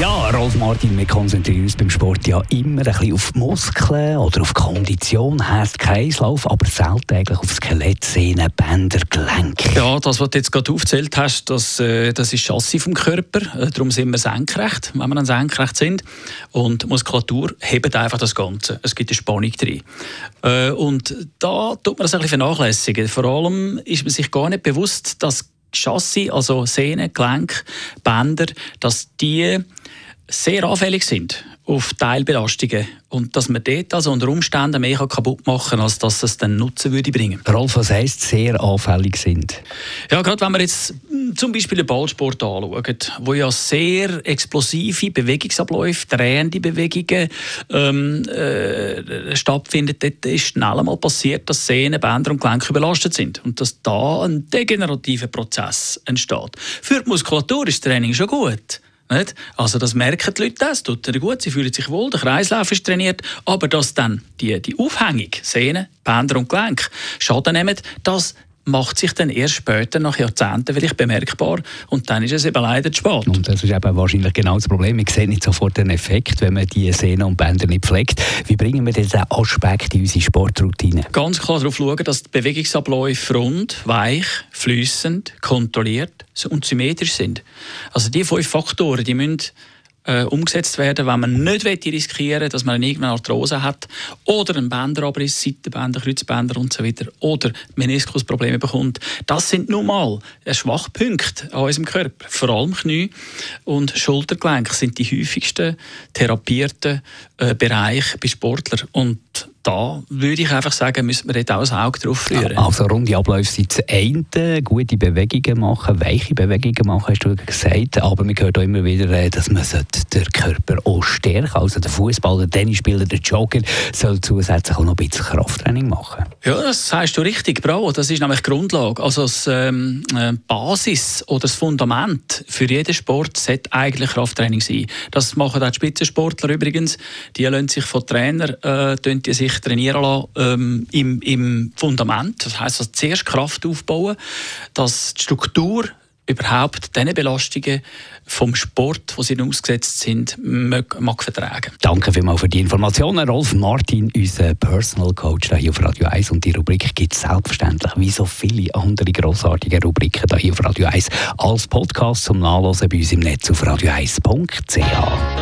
Ja, Rolf Martin, wir konzentrieren uns beim Sport ja immer ein bisschen auf Muskeln oder auf Kondition, Herz, Kreislauf, aber selten eigentlich auf Skelett, Sehnen, Bänder, Gelenke. Ja, das, was du jetzt gerade aufgezählt hast, das, äh, das ist Chassis vom Körper. Äh, darum sind wir senkrecht, wenn wir dann senkrecht sind. Und Muskulatur hebt einfach das Ganze. Es gibt eine Spannung drin. Äh, und da tut man das ein bisschen vernachlässigen. Vor allem ist man sich gar nicht bewusst, dass Chassis, also Sehnen, Gelenk, Bänder, dass die sehr anfällig sind auf Teilbelastungen und dass man dort also unter Umständen mehr kaputt machen kann, als dass es dann Nutzen würde bringen. Rolf, was heisst sehr anfällig sind? Ja, gerade wenn wir jetzt hm, zum Beispiel den Ballsport anschauen, wo ja sehr explosive Bewegungsabläufe, drehende Bewegungen ähm, äh, stattfinden, dort ist schnell einmal passiert, dass Sehnen, Bänder und Gelenke überlastet sind und dass da ein degenerativer Prozess entsteht. Für die Muskulatur ist das Training schon gut. Nicht? Also das merken die Leute, das tut ihnen gut, sie fühlen sich wohl, der Kreislauf ist trainiert, aber dass dann die, die Aufhängung, Sehnen, Bänder und Gelenk Schaden nehmen, das macht sich dann erst später, nach Jahrzehnten, vielleicht bemerkbar und dann ist es eben leider zu spät. Und das ist eben wahrscheinlich genau das Problem. Ich sehe nicht sofort den Effekt, wenn man die Sehnen und Bänder nicht pflegt. Wie bringen wir diesen Aspekt in unsere Sportroutine? Ganz klar darauf schauen, dass die Bewegungsabläufe rund, weich, fließend, kontrolliert und symmetrisch sind. Also die fünf Faktoren, die müssen äh, umgesetzt werden, wenn man nicht riskieren will, dass man irgendeine Arthrose hat oder einen Bänderabriss, Seitenbänder, Kreuzbänder und so weiter oder Meniskusprobleme bekommt. Das sind nun mal Schwachpunkte an unserem Körper. Vor allem Knie und Schultergelenk sind die häufigsten therapierten äh, Bereiche bei Sportlern und da würde ich einfach sagen, müssen wir dort auch ein Auge drauf führen. Also runde Abläufe sind das eine, gute Bewegungen machen, weiche Bewegungen machen, hast du gesagt. Aber man hört auch immer wieder, äh, dass man den Körper auch stärken Also der Fußballer, der Tennisspieler, der Jogger soll zusätzlich auch noch ein bisschen Krafttraining machen. Ja, das sagst du richtig, bravo. Das ist nämlich die Grundlage. Also das ähm, äh, Basis oder das Fundament für jeden Sport sollte eigentlich Krafttraining sein. Das machen auch die Spitzensportler übrigens. Die lassen sich von Trainern äh, die sich trainieren lassen, ähm, im, im Fundament. Das heisst, also zuerst Kraft aufbauen, dass die Struktur überhaupt diese Belastungen vom Sport, wo sie ausgesetzt sind, mag, mag vertragen. Danke vielmals für die Informationen. Rolf Martin, unser Personal Coach hier auf Radio 1. Und die Rubrik gibt es selbstverständlich, wie so viele andere grossartige Rubriken hier auf Radio 1, als Podcast zum Nachlesen bei uns im Netz auf radio1.ch.